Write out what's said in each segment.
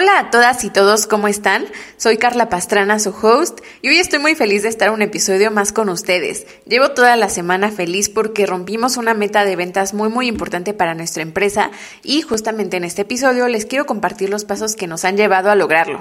Hola a todas y todos, ¿cómo están? Soy Carla Pastrana, su host, y hoy estoy muy feliz de estar un episodio más con ustedes. Llevo toda la semana feliz porque rompimos una meta de ventas muy muy importante para nuestra empresa y justamente en este episodio les quiero compartir los pasos que nos han llevado a lograrlo.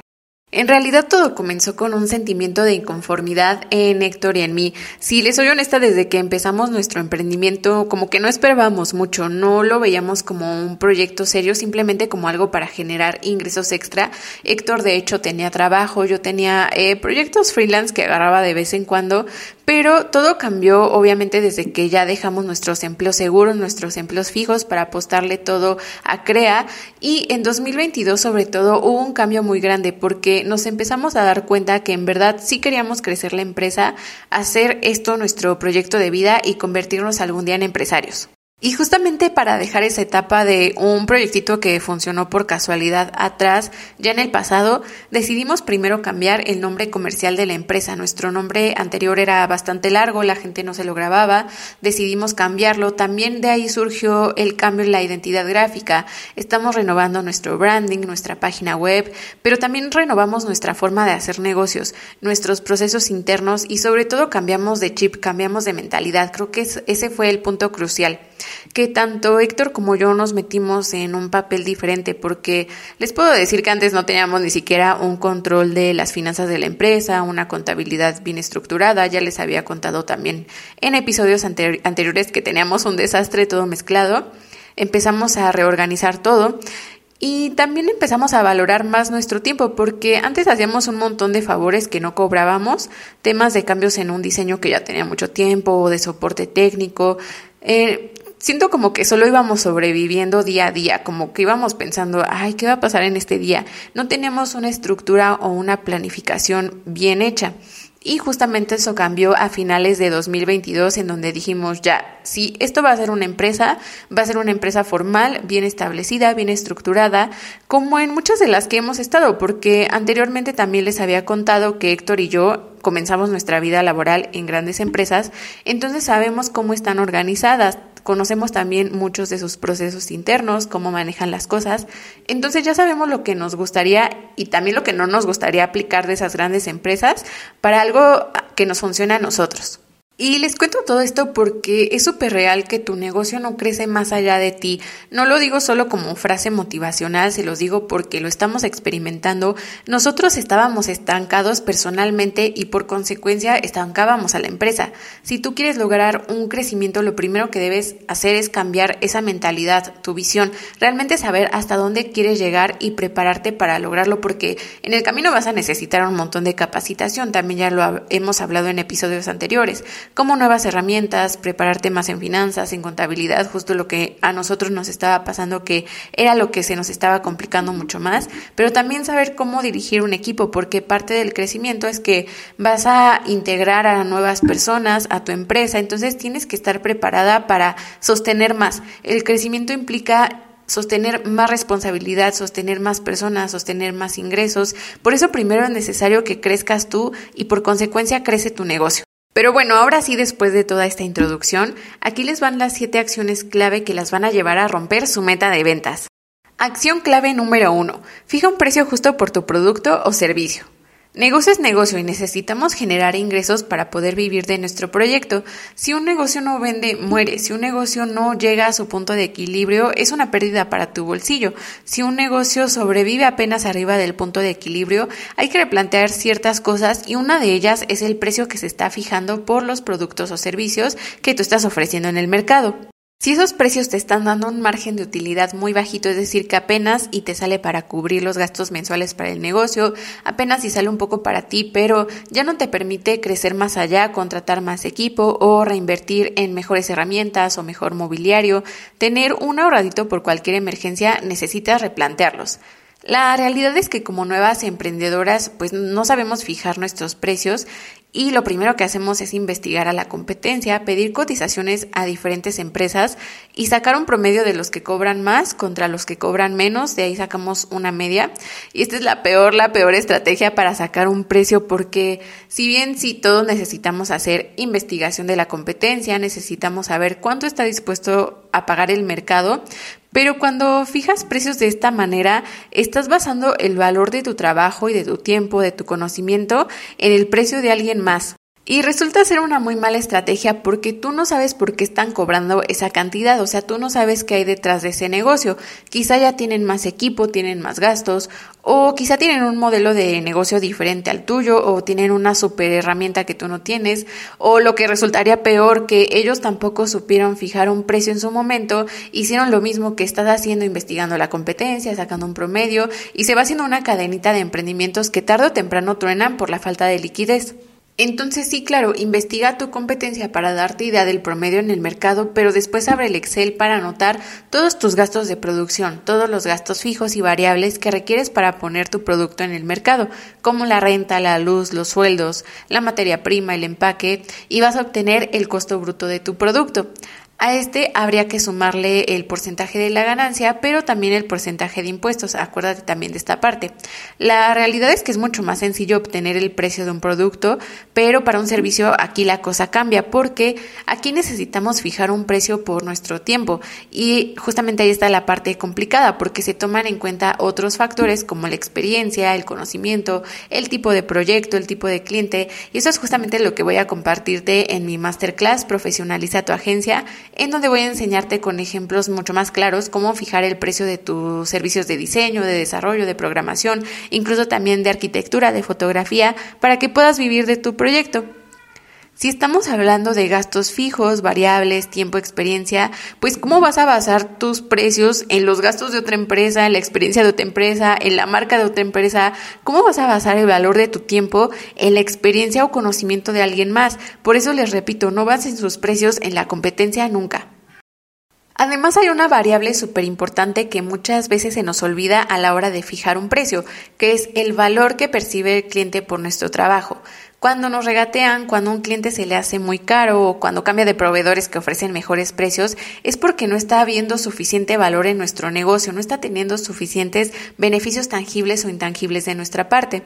En realidad todo comenzó con un sentimiento de inconformidad en Héctor y en mí. Si les soy honesta, desde que empezamos nuestro emprendimiento, como que no esperábamos mucho, no lo veíamos como un proyecto serio, simplemente como algo para generar ingresos extra. Héctor de hecho tenía trabajo, yo tenía eh, proyectos freelance que agarraba de vez en cuando, pero todo cambió obviamente desde que ya dejamos nuestros empleos seguros, nuestros empleos fijos para apostarle todo a CREA y en 2022 sobre todo hubo un cambio muy grande porque nos empezamos a dar cuenta que en verdad sí queríamos crecer la empresa, hacer esto nuestro proyecto de vida y convertirnos algún día en empresarios. Y justamente para dejar esa etapa de un proyectito que funcionó por casualidad atrás, ya en el pasado, decidimos primero cambiar el nombre comercial de la empresa. Nuestro nombre anterior era bastante largo, la gente no se lo grababa, decidimos cambiarlo. También de ahí surgió el cambio en la identidad gráfica. Estamos renovando nuestro branding, nuestra página web, pero también renovamos nuestra forma de hacer negocios, nuestros procesos internos y sobre todo cambiamos de chip, cambiamos de mentalidad. Creo que ese fue el punto crucial que tanto Héctor como yo nos metimos en un papel diferente porque les puedo decir que antes no teníamos ni siquiera un control de las finanzas de la empresa, una contabilidad bien estructurada, ya les había contado también en episodios anteriores que teníamos un desastre todo mezclado, empezamos a reorganizar todo. Y también empezamos a valorar más nuestro tiempo porque antes hacíamos un montón de favores que no cobrábamos, temas de cambios en un diseño que ya tenía mucho tiempo, de soporte técnico, eh, siento como que solo íbamos sobreviviendo día a día, como que íbamos pensando, ay, ¿qué va a pasar en este día? No teníamos una estructura o una planificación bien hecha. Y justamente eso cambió a finales de 2022 en donde dijimos ya, si esto va a ser una empresa, va a ser una empresa formal, bien establecida, bien estructurada, como en muchas de las que hemos estado, porque anteriormente también les había contado que Héctor y yo comenzamos nuestra vida laboral en grandes empresas, entonces sabemos cómo están organizadas, conocemos también muchos de sus procesos internos, cómo manejan las cosas, entonces ya sabemos lo que nos gustaría y también lo que no nos gustaría aplicar de esas grandes empresas para algo que nos funcione a nosotros. Y les cuento todo esto porque es súper real que tu negocio no crece más allá de ti. No lo digo solo como frase motivacional, se los digo porque lo estamos experimentando. Nosotros estábamos estancados personalmente y por consecuencia estancábamos a la empresa. Si tú quieres lograr un crecimiento, lo primero que debes hacer es cambiar esa mentalidad, tu visión, realmente saber hasta dónde quieres llegar y prepararte para lograrlo porque en el camino vas a necesitar un montón de capacitación. También ya lo hemos hablado en episodios anteriores como nuevas herramientas, prepararte más en finanzas, en contabilidad, justo lo que a nosotros nos estaba pasando que era lo que se nos estaba complicando mucho más, pero también saber cómo dirigir un equipo, porque parte del crecimiento es que vas a integrar a nuevas personas a tu empresa, entonces tienes que estar preparada para sostener más. El crecimiento implica sostener más responsabilidad, sostener más personas, sostener más ingresos. Por eso primero es necesario que crezcas tú y por consecuencia crece tu negocio. Pero bueno, ahora sí, después de toda esta introducción, aquí les van las siete acciones clave que las van a llevar a romper su meta de ventas. Acción clave número uno. Fija un precio justo por tu producto o servicio. Negocio es negocio y necesitamos generar ingresos para poder vivir de nuestro proyecto. Si un negocio no vende, muere. Si un negocio no llega a su punto de equilibrio, es una pérdida para tu bolsillo. Si un negocio sobrevive apenas arriba del punto de equilibrio, hay que replantear ciertas cosas y una de ellas es el precio que se está fijando por los productos o servicios que tú estás ofreciendo en el mercado. Si esos precios te están dando un margen de utilidad muy bajito, es decir, que apenas y te sale para cubrir los gastos mensuales para el negocio, apenas y sale un poco para ti, pero ya no te permite crecer más allá, contratar más equipo o reinvertir en mejores herramientas o mejor mobiliario, tener un ahorradito por cualquier emergencia, necesitas replantearlos. La realidad es que como nuevas emprendedoras pues no sabemos fijar nuestros precios y lo primero que hacemos es investigar a la competencia, pedir cotizaciones a diferentes empresas y sacar un promedio de los que cobran más contra los que cobran menos, de ahí sacamos una media. Y esta es la peor, la peor estrategia para sacar un precio porque si bien si todos necesitamos hacer investigación de la competencia, necesitamos saber cuánto está dispuesto a pagar el mercado, Pero cuando fijas precios de esta manera, estás basando el valor de tu trabajo y de tu tiempo, de tu conocimiento, en el precio de alguien más. Y resulta ser una muy mala estrategia porque tú no sabes por qué están cobrando esa cantidad, o sea, tú no sabes qué hay detrás de ese negocio. Quizá ya tienen más equipo, tienen más gastos, o quizá tienen un modelo de negocio diferente al tuyo, o tienen una super herramienta que tú no tienes, o lo que resultaría peor, que ellos tampoco supieron fijar un precio en su momento, hicieron lo mismo que estás haciendo investigando la competencia, sacando un promedio, y se va haciendo una cadenita de emprendimientos que tarde o temprano truenan por la falta de liquidez. Entonces sí, claro, investiga tu competencia para darte idea del promedio en el mercado, pero después abre el Excel para anotar todos tus gastos de producción, todos los gastos fijos y variables que requieres para poner tu producto en el mercado, como la renta, la luz, los sueldos, la materia prima, el empaque, y vas a obtener el costo bruto de tu producto. A este habría que sumarle el porcentaje de la ganancia, pero también el porcentaje de impuestos. Acuérdate también de esta parte. La realidad es que es mucho más sencillo obtener el precio de un producto, pero para un servicio aquí la cosa cambia porque aquí necesitamos fijar un precio por nuestro tiempo y justamente ahí está la parte complicada porque se toman en cuenta otros factores como la experiencia, el conocimiento, el tipo de proyecto, el tipo de cliente y eso es justamente lo que voy a compartirte en mi masterclass Profesionaliza tu agencia en donde voy a enseñarte con ejemplos mucho más claros cómo fijar el precio de tus servicios de diseño, de desarrollo, de programación, incluso también de arquitectura, de fotografía, para que puedas vivir de tu proyecto. Si estamos hablando de gastos fijos, variables, tiempo, experiencia, pues ¿cómo vas a basar tus precios en los gastos de otra empresa, en la experiencia de otra empresa, en la marca de otra empresa? ¿Cómo vas a basar el valor de tu tiempo en la experiencia o conocimiento de alguien más? Por eso les repito, no basen sus precios en la competencia nunca. Además hay una variable súper importante que muchas veces se nos olvida a la hora de fijar un precio, que es el valor que percibe el cliente por nuestro trabajo. Cuando nos regatean, cuando un cliente se le hace muy caro o cuando cambia de proveedores que ofrecen mejores precios, es porque no está habiendo suficiente valor en nuestro negocio, no está teniendo suficientes beneficios tangibles o intangibles de nuestra parte.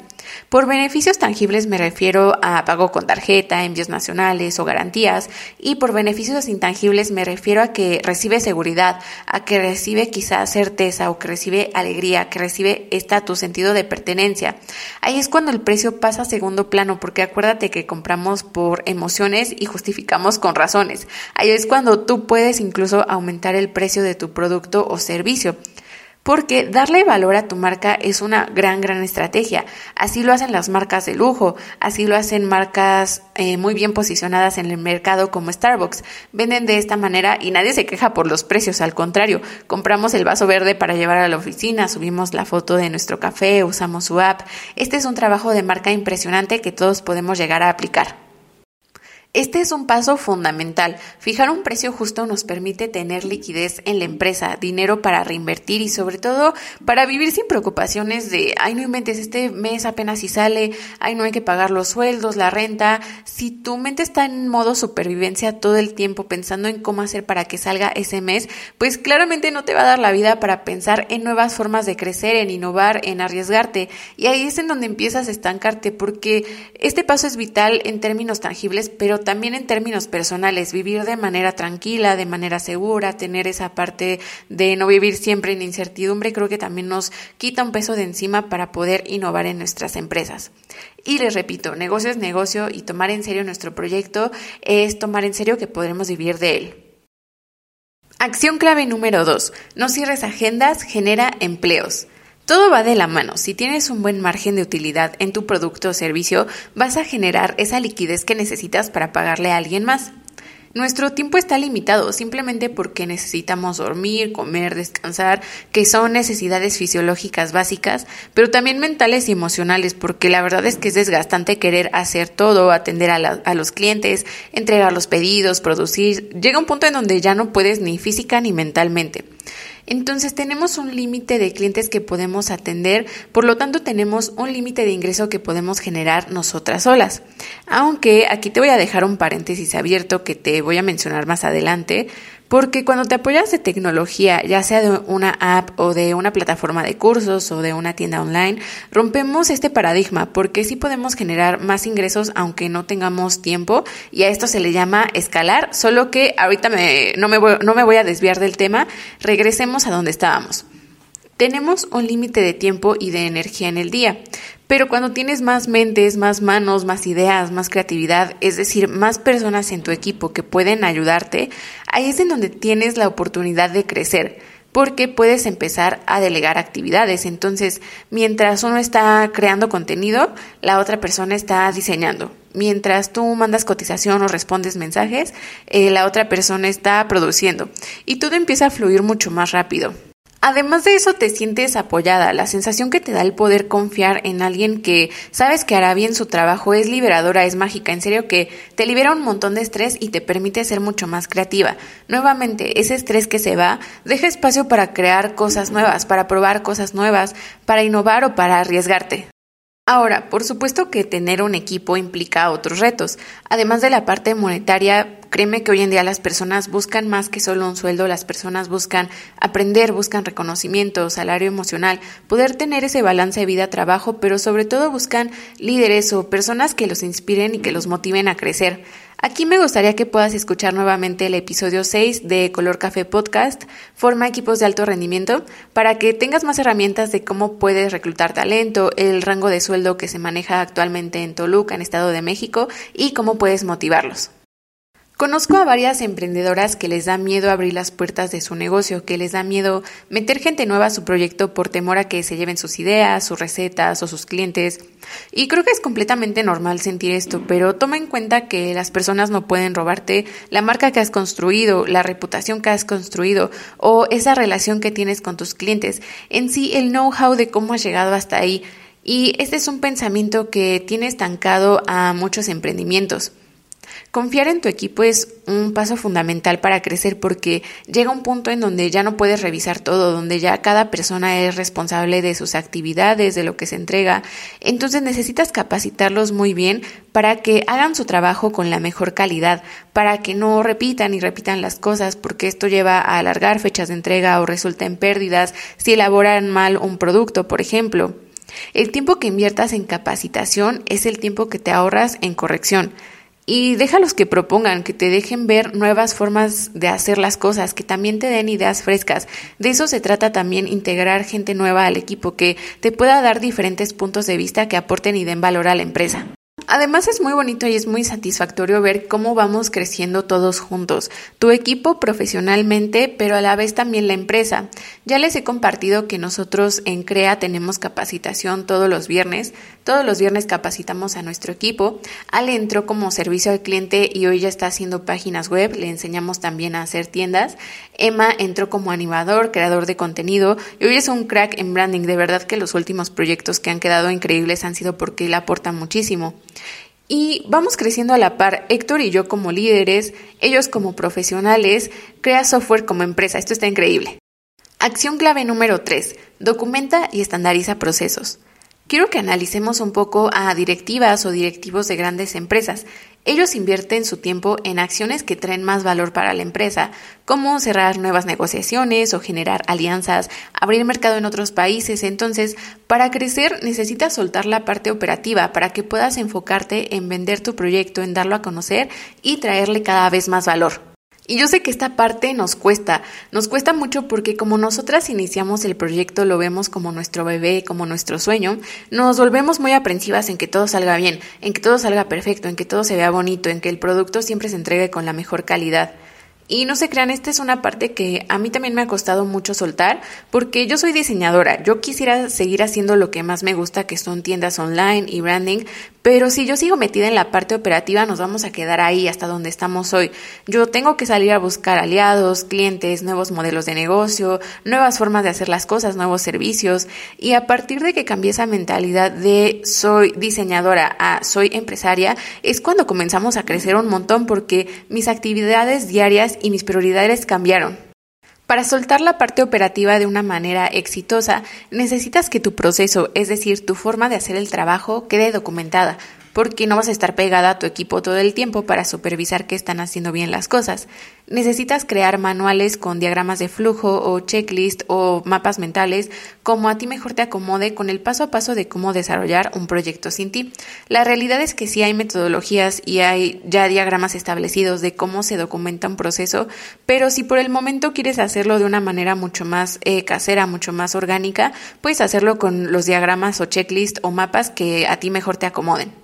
Por beneficios tangibles me refiero a pago con tarjeta, envíos nacionales o garantías, y por beneficios intangibles me refiero a que recibe seguridad, a que recibe quizás certeza o que recibe alegría, que recibe estatus, sentido de pertenencia. Ahí es cuando el precio pasa a segundo plano porque acuérdate que compramos por emociones y justificamos con razones. Ahí es cuando tú puedes incluso aumentar el precio de tu producto o servicio. Porque darle valor a tu marca es una gran, gran estrategia. Así lo hacen las marcas de lujo, así lo hacen marcas eh, muy bien posicionadas en el mercado como Starbucks. Venden de esta manera y nadie se queja por los precios, al contrario, compramos el vaso verde para llevar a la oficina, subimos la foto de nuestro café, usamos su app. Este es un trabajo de marca impresionante que todos podemos llegar a aplicar. Este es un paso fundamental. Fijar un precio justo nos permite tener liquidez en la empresa, dinero para reinvertir y sobre todo para vivir sin preocupaciones de, ay, no inventes, este mes apenas si sale, ay, no hay que pagar los sueldos, la renta. Si tu mente está en modo supervivencia todo el tiempo pensando en cómo hacer para que salga ese mes, pues claramente no te va a dar la vida para pensar en nuevas formas de crecer, en innovar, en arriesgarte. Y ahí es en donde empiezas a estancarte porque este paso es vital en términos tangibles, pero también en términos personales, vivir de manera tranquila, de manera segura, tener esa parte de no vivir siempre en incertidumbre, creo que también nos quita un peso de encima para poder innovar en nuestras empresas. Y les repito, negocio es negocio y tomar en serio nuestro proyecto es tomar en serio que podremos vivir de él. Acción clave número 2. No cierres agendas, genera empleos. Todo va de la mano. Si tienes un buen margen de utilidad en tu producto o servicio, vas a generar esa liquidez que necesitas para pagarle a alguien más. Nuestro tiempo está limitado simplemente porque necesitamos dormir, comer, descansar, que son necesidades fisiológicas básicas, pero también mentales y emocionales, porque la verdad es que es desgastante querer hacer todo, atender a, a los clientes, entregar los pedidos, producir. Llega un punto en donde ya no puedes ni física ni mentalmente. Entonces tenemos un límite de clientes que podemos atender, por lo tanto tenemos un límite de ingreso que podemos generar nosotras solas. Aunque aquí te voy a dejar un paréntesis abierto que te voy a mencionar más adelante, porque cuando te apoyas de tecnología, ya sea de una app o de una plataforma de cursos o de una tienda online, rompemos este paradigma porque sí podemos generar más ingresos aunque no tengamos tiempo y a esto se le llama escalar, solo que ahorita me, no, me voy, no me voy a desviar del tema, regresemos a donde estábamos. Tenemos un límite de tiempo y de energía en el día, pero cuando tienes más mentes, más manos, más ideas, más creatividad, es decir, más personas en tu equipo que pueden ayudarte, ahí es en donde tienes la oportunidad de crecer porque puedes empezar a delegar actividades. Entonces, mientras uno está creando contenido, la otra persona está diseñando. Mientras tú mandas cotización o respondes mensajes, eh, la otra persona está produciendo. Y todo empieza a fluir mucho más rápido. Además de eso te sientes apoyada, la sensación que te da el poder confiar en alguien que sabes que hará bien su trabajo es liberadora, es mágica, en serio que te libera un montón de estrés y te permite ser mucho más creativa. Nuevamente, ese estrés que se va deja espacio para crear cosas nuevas, para probar cosas nuevas, para innovar o para arriesgarte. Ahora, por supuesto que tener un equipo implica otros retos. Además de la parte monetaria, créeme que hoy en día las personas buscan más que solo un sueldo, las personas buscan aprender, buscan reconocimiento, salario emocional, poder tener ese balance de vida-trabajo, pero sobre todo buscan líderes o personas que los inspiren y que los motiven a crecer. Aquí me gustaría que puedas escuchar nuevamente el episodio 6 de Color Café Podcast, Forma equipos de alto rendimiento, para que tengas más herramientas de cómo puedes reclutar talento, el rango de sueldo que se maneja actualmente en Toluca, en Estado de México, y cómo puedes motivarlos. Conozco a varias emprendedoras que les da miedo abrir las puertas de su negocio, que les da miedo meter gente nueva a su proyecto por temor a que se lleven sus ideas, sus recetas o sus clientes. Y creo que es completamente normal sentir esto, pero toma en cuenta que las personas no pueden robarte la marca que has construido, la reputación que has construido o esa relación que tienes con tus clientes, en sí el know-how de cómo has llegado hasta ahí. Y este es un pensamiento que tiene estancado a muchos emprendimientos. Confiar en tu equipo es un paso fundamental para crecer porque llega un punto en donde ya no puedes revisar todo, donde ya cada persona es responsable de sus actividades, de lo que se entrega. Entonces necesitas capacitarlos muy bien para que hagan su trabajo con la mejor calidad, para que no repitan y repitan las cosas porque esto lleva a alargar fechas de entrega o resulta en pérdidas si elaboran mal un producto, por ejemplo. El tiempo que inviertas en capacitación es el tiempo que te ahorras en corrección. Y déjalos que propongan, que te dejen ver nuevas formas de hacer las cosas, que también te den ideas frescas. De eso se trata también integrar gente nueva al equipo, que te pueda dar diferentes puntos de vista que aporten y den valor a la empresa. Además es muy bonito y es muy satisfactorio ver cómo vamos creciendo todos juntos, tu equipo profesionalmente, pero a la vez también la empresa. Ya les he compartido que nosotros en CREA tenemos capacitación todos los viernes, todos los viernes capacitamos a nuestro equipo. Ale entró como servicio al cliente y hoy ya está haciendo páginas web, le enseñamos también a hacer tiendas. Emma entró como animador, creador de contenido y hoy es un crack en branding. De verdad que los últimos proyectos que han quedado increíbles han sido porque él aporta muchísimo. Y vamos creciendo a la par, Héctor y yo como líderes, ellos como profesionales, crea software como empresa. Esto está increíble. Acción clave número 3. Documenta y estandariza procesos. Quiero que analicemos un poco a directivas o directivos de grandes empresas. Ellos invierten su tiempo en acciones que traen más valor para la empresa, como cerrar nuevas negociaciones o generar alianzas, abrir mercado en otros países. Entonces, para crecer necesitas soltar la parte operativa para que puedas enfocarte en vender tu proyecto, en darlo a conocer y traerle cada vez más valor. Y yo sé que esta parte nos cuesta, nos cuesta mucho porque como nosotras iniciamos el proyecto, lo vemos como nuestro bebé, como nuestro sueño, nos volvemos muy aprensivas en que todo salga bien, en que todo salga perfecto, en que todo se vea bonito, en que el producto siempre se entregue con la mejor calidad. Y no se crean, esta es una parte que a mí también me ha costado mucho soltar porque yo soy diseñadora, yo quisiera seguir haciendo lo que más me gusta, que son tiendas online y branding, pero si yo sigo metida en la parte operativa, nos vamos a quedar ahí hasta donde estamos hoy. Yo tengo que salir a buscar aliados, clientes, nuevos modelos de negocio, nuevas formas de hacer las cosas, nuevos servicios. Y a partir de que cambié esa mentalidad de soy diseñadora a soy empresaria, es cuando comenzamos a crecer un montón porque mis actividades diarias y mis prioridades cambiaron. Para soltar la parte operativa de una manera exitosa, necesitas que tu proceso, es decir, tu forma de hacer el trabajo, quede documentada. Porque no vas a estar pegada a tu equipo todo el tiempo para supervisar que están haciendo bien las cosas. Necesitas crear manuales con diagramas de flujo o checklist o mapas mentales como a ti mejor te acomode con el paso a paso de cómo desarrollar un proyecto sin ti. La realidad es que sí hay metodologías y hay ya diagramas establecidos de cómo se documenta un proceso, pero si por el momento quieres hacerlo de una manera mucho más eh, casera, mucho más orgánica, puedes hacerlo con los diagramas o checklist o mapas que a ti mejor te acomoden.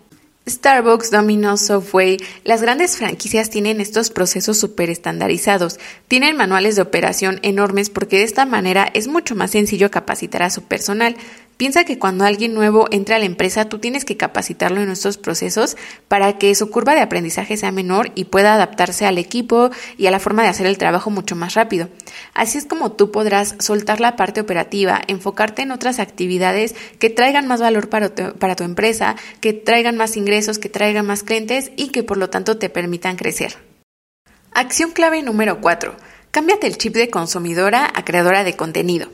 Starbucks, Domino's, Softway, las grandes franquicias tienen estos procesos súper estandarizados, tienen manuales de operación enormes porque de esta manera es mucho más sencillo capacitar a su personal. Piensa que cuando alguien nuevo entra a la empresa, tú tienes que capacitarlo en estos procesos para que su curva de aprendizaje sea menor y pueda adaptarse al equipo y a la forma de hacer el trabajo mucho más rápido. Así es como tú podrás soltar la parte operativa, enfocarte en otras actividades que traigan más valor para tu, para tu empresa, que traigan más ingresos, que traigan más clientes y que por lo tanto te permitan crecer. Acción clave número 4. Cámbiate el chip de consumidora a creadora de contenido.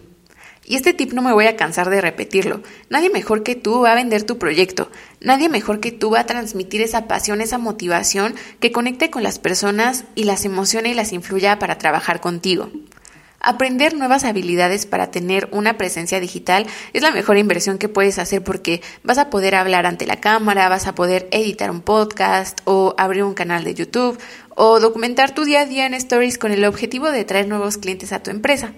Y este tip no me voy a cansar de repetirlo. Nadie mejor que tú va a vender tu proyecto. Nadie mejor que tú va a transmitir esa pasión, esa motivación que conecte con las personas y las emocione y las influya para trabajar contigo. Aprender nuevas habilidades para tener una presencia digital es la mejor inversión que puedes hacer porque vas a poder hablar ante la cámara, vas a poder editar un podcast o abrir un canal de YouTube o documentar tu día a día en stories con el objetivo de traer nuevos clientes a tu empresa.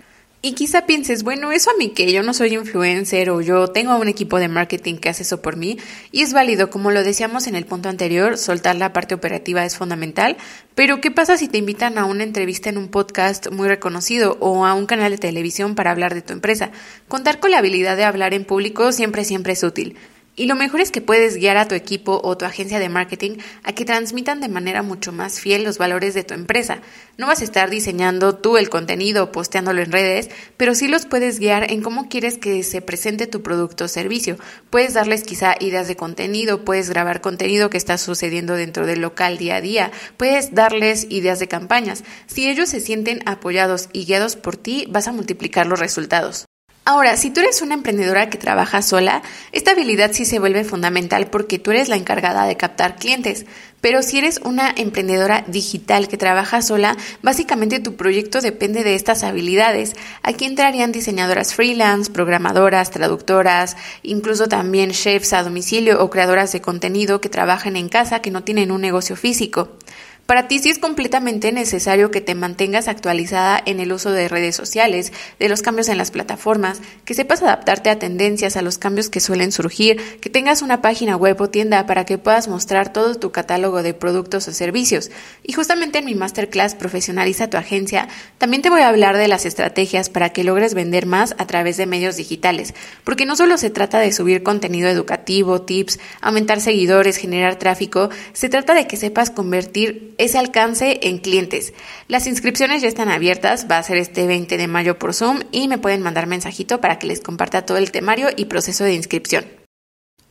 Y quizá pienses, bueno, eso a mí que yo no soy influencer o yo tengo un equipo de marketing que hace eso por mí y es válido, como lo decíamos en el punto anterior, soltar la parte operativa es fundamental, pero ¿qué pasa si te invitan a una entrevista en un podcast muy reconocido o a un canal de televisión para hablar de tu empresa? Contar con la habilidad de hablar en público siempre, siempre es útil. Y lo mejor es que puedes guiar a tu equipo o tu agencia de marketing a que transmitan de manera mucho más fiel los valores de tu empresa. No vas a estar diseñando tú el contenido o posteándolo en redes, pero sí los puedes guiar en cómo quieres que se presente tu producto o servicio. Puedes darles quizá ideas de contenido, puedes grabar contenido que está sucediendo dentro del local día a día, puedes darles ideas de campañas. Si ellos se sienten apoyados y guiados por ti, vas a multiplicar los resultados. Ahora, si tú eres una emprendedora que trabaja sola, esta habilidad sí se vuelve fundamental porque tú eres la encargada de captar clientes. Pero si eres una emprendedora digital que trabaja sola, básicamente tu proyecto depende de estas habilidades. Aquí entrarían diseñadoras freelance, programadoras, traductoras, incluso también chefs a domicilio o creadoras de contenido que trabajan en casa que no tienen un negocio físico. Para ti sí es completamente necesario que te mantengas actualizada en el uso de redes sociales, de los cambios en las plataformas, que sepas adaptarte a tendencias, a los cambios que suelen surgir, que tengas una página web o tienda para que puedas mostrar todo tu catálogo de productos o servicios. Y justamente en mi masterclass Profesionaliza tu agencia, también te voy a hablar de las estrategias para que logres vender más a través de medios digitales, porque no solo se trata de subir contenido educativo, tips, aumentar seguidores, generar tráfico, se trata de que sepas convertir ese alcance en clientes. Las inscripciones ya están abiertas, va a ser este 20 de mayo por Zoom y me pueden mandar mensajito para que les comparta todo el temario y proceso de inscripción.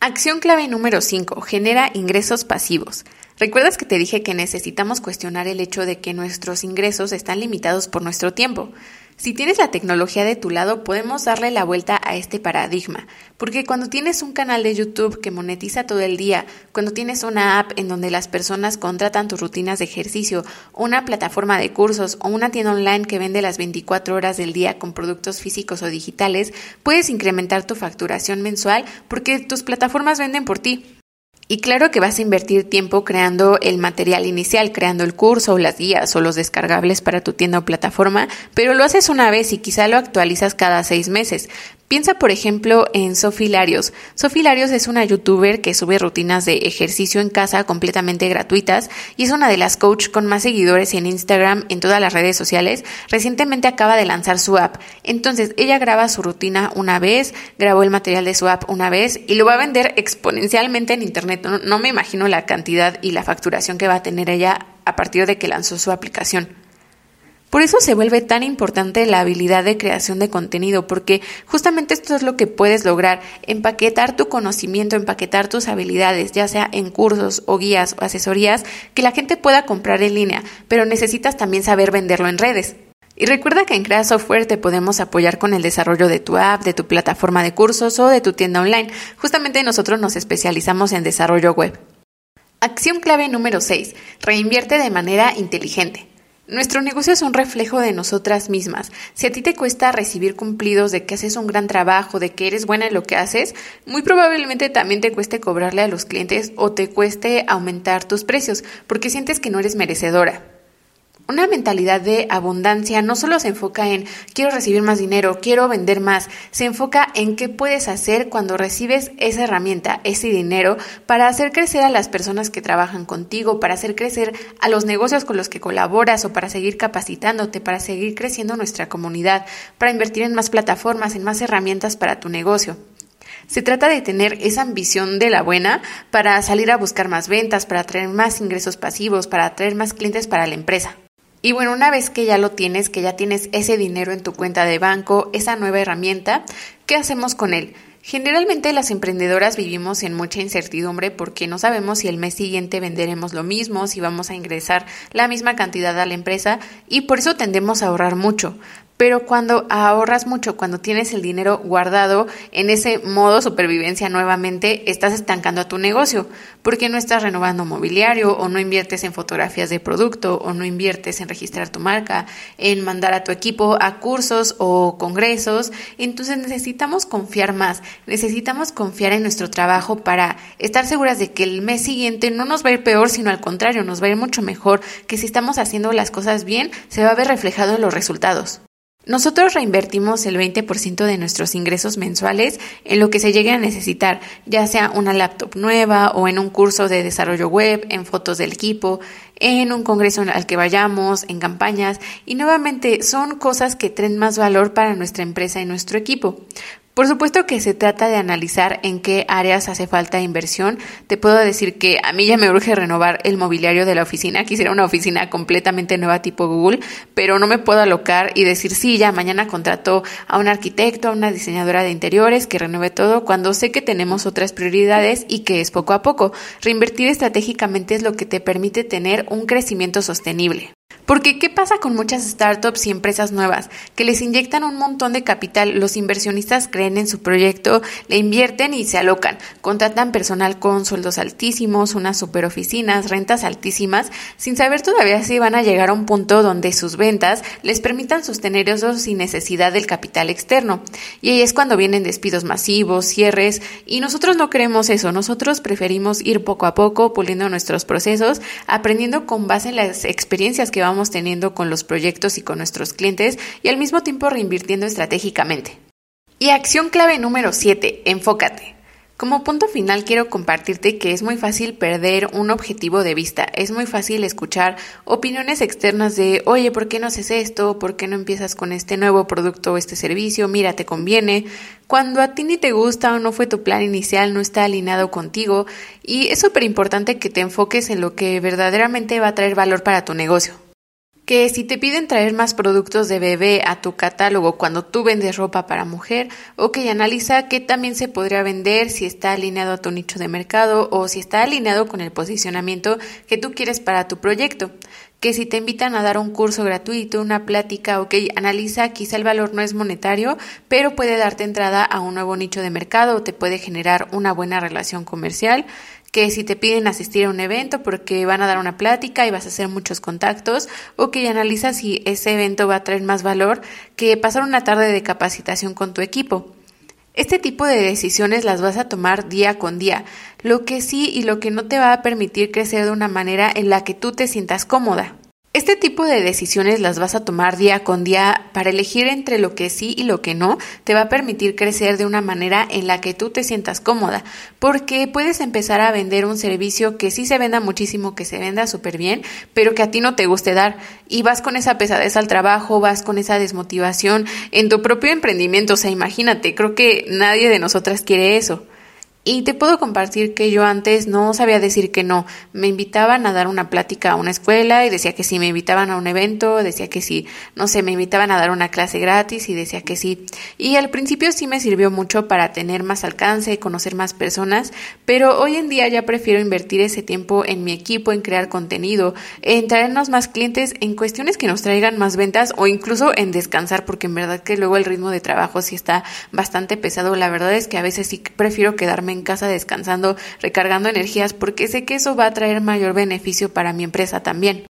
Acción clave número 5. Genera ingresos pasivos. ¿Recuerdas que te dije que necesitamos cuestionar el hecho de que nuestros ingresos están limitados por nuestro tiempo? Si tienes la tecnología de tu lado, podemos darle la vuelta a este paradigma, porque cuando tienes un canal de YouTube que monetiza todo el día, cuando tienes una app en donde las personas contratan tus rutinas de ejercicio, una plataforma de cursos o una tienda online que vende las 24 horas del día con productos físicos o digitales, puedes incrementar tu facturación mensual porque tus plataformas venden por ti. Y claro que vas a invertir tiempo creando el material inicial, creando el curso o las guías o los descargables para tu tienda o plataforma, pero lo haces una vez y quizá lo actualizas cada seis meses. Piensa, por ejemplo, en Sofi Larios. Sofi Larios es una youtuber que sube rutinas de ejercicio en casa completamente gratuitas y es una de las coach con más seguidores en Instagram, en todas las redes sociales. Recientemente acaba de lanzar su app. Entonces, ella graba su rutina una vez, grabó el material de su app una vez y lo va a vender exponencialmente en Internet. No, no me imagino la cantidad y la facturación que va a tener ella a partir de que lanzó su aplicación. Por eso se vuelve tan importante la habilidad de creación de contenido, porque justamente esto es lo que puedes lograr, empaquetar tu conocimiento, empaquetar tus habilidades, ya sea en cursos o guías o asesorías, que la gente pueda comprar en línea, pero necesitas también saber venderlo en redes. Y recuerda que en Crea Software te podemos apoyar con el desarrollo de tu app, de tu plataforma de cursos o de tu tienda online. Justamente nosotros nos especializamos en desarrollo web. Acción clave número 6. Reinvierte de manera inteligente. Nuestro negocio es un reflejo de nosotras mismas. Si a ti te cuesta recibir cumplidos de que haces un gran trabajo, de que eres buena en lo que haces, muy probablemente también te cueste cobrarle a los clientes o te cueste aumentar tus precios porque sientes que no eres merecedora. Una mentalidad de abundancia no solo se enfoca en quiero recibir más dinero, quiero vender más, se enfoca en qué puedes hacer cuando recibes esa herramienta, ese dinero, para hacer crecer a las personas que trabajan contigo, para hacer crecer a los negocios con los que colaboras o para seguir capacitándote, para seguir creciendo nuestra comunidad, para invertir en más plataformas, en más herramientas para tu negocio. Se trata de tener esa ambición de la buena para salir a buscar más ventas, para traer más ingresos pasivos, para atraer más clientes para la empresa. Y bueno, una vez que ya lo tienes, que ya tienes ese dinero en tu cuenta de banco, esa nueva herramienta, ¿qué hacemos con él? Generalmente las emprendedoras vivimos en mucha incertidumbre porque no sabemos si el mes siguiente venderemos lo mismo, si vamos a ingresar la misma cantidad a la empresa y por eso tendemos a ahorrar mucho. Pero cuando ahorras mucho, cuando tienes el dinero guardado en ese modo supervivencia nuevamente, estás estancando a tu negocio, porque no estás renovando mobiliario o no inviertes en fotografías de producto o no inviertes en registrar tu marca, en mandar a tu equipo a cursos o congresos. Entonces necesitamos confiar más, necesitamos confiar en nuestro trabajo para estar seguras de que el mes siguiente no nos va a ir peor, sino al contrario, nos va a ir mucho mejor, que si estamos haciendo las cosas bien, se va a ver reflejado en los resultados. Nosotros reinvertimos el 20% de nuestros ingresos mensuales en lo que se llegue a necesitar, ya sea una laptop nueva o en un curso de desarrollo web, en fotos del equipo, en un congreso al que vayamos, en campañas, y nuevamente son cosas que traen más valor para nuestra empresa y nuestro equipo. Por supuesto que se trata de analizar en qué áreas hace falta inversión. Te puedo decir que a mí ya me urge renovar el mobiliario de la oficina. Quisiera una oficina completamente nueva tipo Google, pero no me puedo alocar y decir, sí, ya mañana contrato a un arquitecto, a una diseñadora de interiores que renueve todo cuando sé que tenemos otras prioridades y que es poco a poco. Reinvertir estratégicamente es lo que te permite tener un crecimiento sostenible. Porque ¿qué pasa con muchas startups y empresas nuevas? Que les inyectan un montón de capital, los inversionistas creen en su proyecto, le invierten y se alocan, contratan personal con sueldos altísimos, unas super oficinas, rentas altísimas, sin saber todavía si van a llegar a un punto donde sus ventas les permitan sostener eso sin necesidad del capital externo. Y ahí es cuando vienen despidos masivos, cierres, y nosotros no queremos eso, nosotros preferimos ir poco a poco, puliendo nuestros procesos, aprendiendo con base en las experiencias que vamos teniendo con los proyectos y con nuestros clientes y al mismo tiempo reinvirtiendo estratégicamente. Y acción clave número 7, enfócate. Como punto final quiero compartirte que es muy fácil perder un objetivo de vista, es muy fácil escuchar opiniones externas de, oye, ¿por qué no haces esto? ¿Por qué no empiezas con este nuevo producto o este servicio? Mira, te conviene. Cuando a ti ni te gusta o no fue tu plan inicial, no está alineado contigo y es súper importante que te enfoques en lo que verdaderamente va a traer valor para tu negocio que si te piden traer más productos de bebé a tu catálogo cuando tú vendes ropa para mujer, o que analiza qué también se podría vender si está alineado a tu nicho de mercado o si está alineado con el posicionamiento que tú quieres para tu proyecto. Que si te invitan a dar un curso gratuito, una plática, ok, analiza, quizá el valor no es monetario, pero puede darte entrada a un nuevo nicho de mercado o te puede generar una buena relación comercial que si te piden asistir a un evento porque van a dar una plática y vas a hacer muchos contactos, o que analiza si ese evento va a traer más valor que pasar una tarde de capacitación con tu equipo. Este tipo de decisiones las vas a tomar día con día, lo que sí y lo que no te va a permitir crecer de una manera en la que tú te sientas cómoda. Este tipo de decisiones las vas a tomar día con día para elegir entre lo que sí y lo que no te va a permitir crecer de una manera en la que tú te sientas cómoda, porque puedes empezar a vender un servicio que sí se venda muchísimo, que se venda súper bien, pero que a ti no te guste dar. Y vas con esa pesadez al trabajo, vas con esa desmotivación en tu propio emprendimiento, o sea, imagínate, creo que nadie de nosotras quiere eso. Y te puedo compartir que yo antes no sabía decir que no. Me invitaban a dar una plática a una escuela y decía que sí, me invitaban a un evento, decía que sí, no sé, me invitaban a dar una clase gratis y decía que sí. Y al principio sí me sirvió mucho para tener más alcance, conocer más personas, pero hoy en día ya prefiero invertir ese tiempo en mi equipo, en crear contenido, en traernos más clientes, en cuestiones que nos traigan más ventas o incluso en descansar, porque en verdad que luego el ritmo de trabajo sí está bastante pesado. La verdad es que a veces sí prefiero quedarme en casa descansando, recargando energías, porque sé que eso va a traer mayor beneficio para mi empresa también.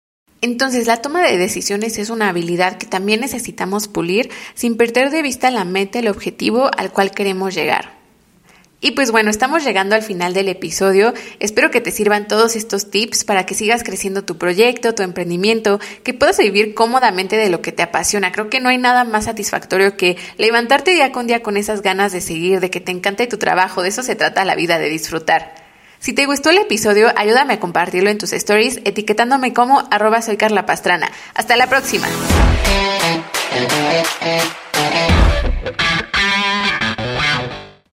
Entonces, la toma de decisiones es una habilidad que también necesitamos pulir sin perder de vista la meta, el objetivo al cual queremos llegar. Y pues bueno, estamos llegando al final del episodio. Espero que te sirvan todos estos tips para que sigas creciendo tu proyecto, tu emprendimiento, que puedas vivir cómodamente de lo que te apasiona. Creo que no hay nada más satisfactorio que levantarte día con día con esas ganas de seguir, de que te encante tu trabajo. De eso se trata la vida, de disfrutar. Si te gustó el episodio, ayúdame a compartirlo en tus stories etiquetándome como arroba soy Carla Pastrana. Hasta la próxima.